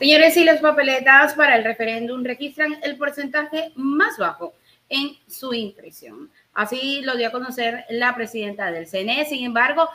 Señores, y las papeletas para el referéndum registran el porcentaje más bajo en su impresión. Así lo dio a conocer la presidenta del CNE. Sin embargo,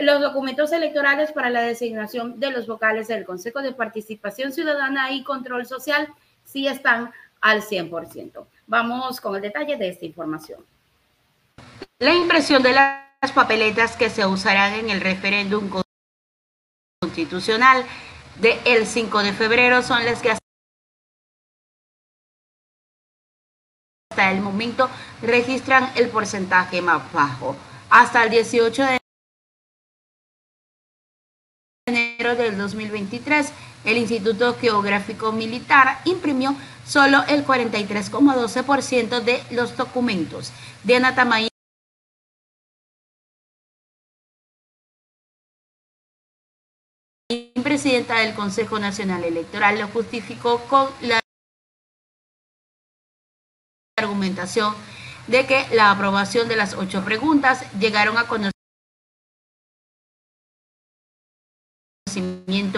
los documentos electorales para la designación de los vocales del Consejo de Participación Ciudadana y Control Social sí están al 100%. Vamos con el detalle de esta información. La impresión de las papeletas que se usarán en el referéndum constitucional del el 5 de febrero son las que hasta el momento registran el porcentaje más bajo. Hasta el 18 de enero del 2023, el Instituto Geográfico Militar imprimió solo el 43,12% de los documentos. Diana Tamayo del Consejo Nacional Electoral lo justificó con la argumentación de que la aprobación de las ocho preguntas llegaron a conocimiento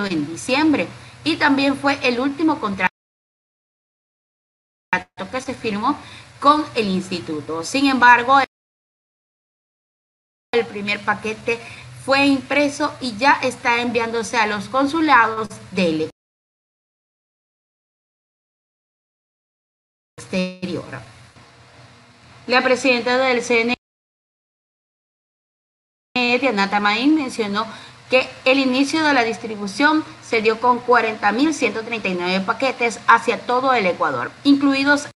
en diciembre y también fue el último contrato que se firmó con el instituto. Sin embargo, el primer paquete fue impreso y ya está enviándose a los consulados del exterior. La presidenta del CNE, Diana Tamaín, mencionó que el inicio de la distribución se dio con 40.139 paquetes hacia todo el Ecuador, incluidos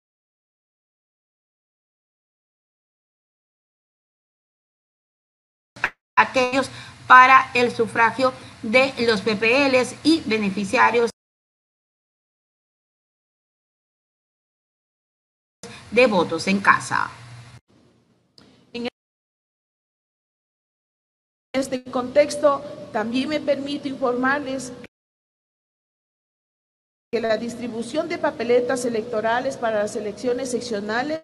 aquellos para el sufragio de los PPLs y beneficiarios de votos en casa. En este contexto, también me permito informarles que la distribución de papeletas electorales para las elecciones seccionales,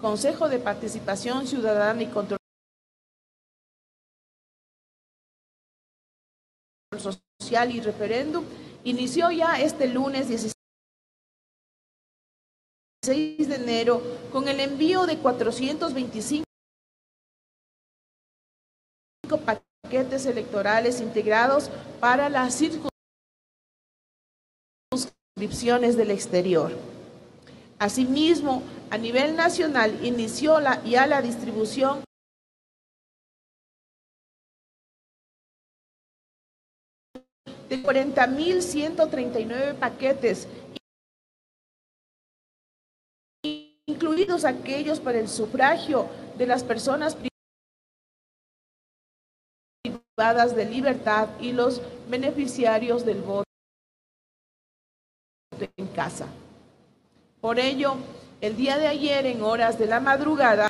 Consejo de Participación Ciudadana y Control social y referéndum inició ya este lunes 16 de enero con el envío de 425 paquetes electorales integrados para las circunscripciones del exterior. Asimismo, a nivel nacional inició la, ya la distribución de 40.139 paquetes, incluidos aquellos para el sufragio de las personas privadas de libertad y los beneficiarios del voto en casa. Por ello, el día de ayer, en horas de la madrugada,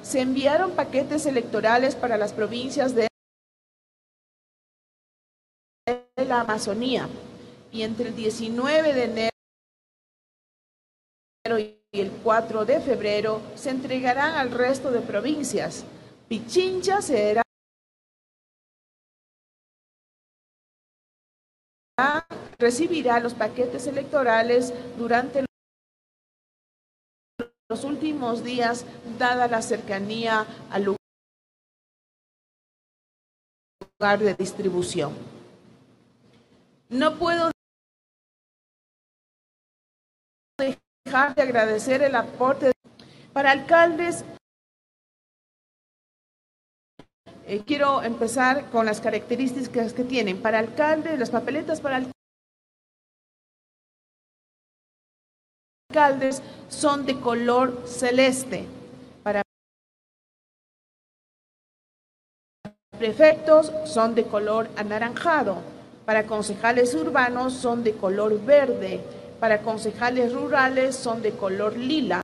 se enviaron paquetes electorales para las provincias de la Amazonía. Y entre el 19 de enero y el 4 de febrero se entregarán al resto de provincias. Pichincha será recibirá los paquetes electorales durante los últimos días, dada la cercanía al lugar de distribución. No puedo dejar de agradecer el aporte para alcaldes. Eh, quiero empezar con las características que tienen. Para alcaldes, las papeletas para alcaldes son de color celeste. Para prefectos son de color anaranjado para concejales urbanos son de color verde, para concejales rurales son de color lila.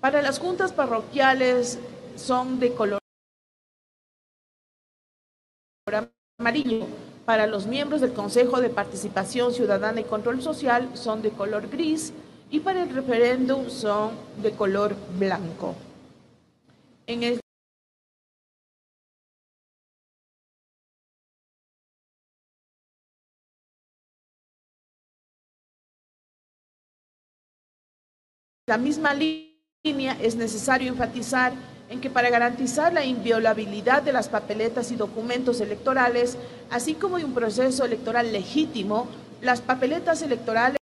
Para las juntas parroquiales son de color amarillo. Para los miembros del Consejo de Participación Ciudadana y Control Social son de color gris y para el referéndum son de color blanco. En la misma línea es necesario enfatizar en que para garantizar la inviolabilidad de las papeletas y documentos electorales, así como de un proceso electoral legítimo, las papeletas electorales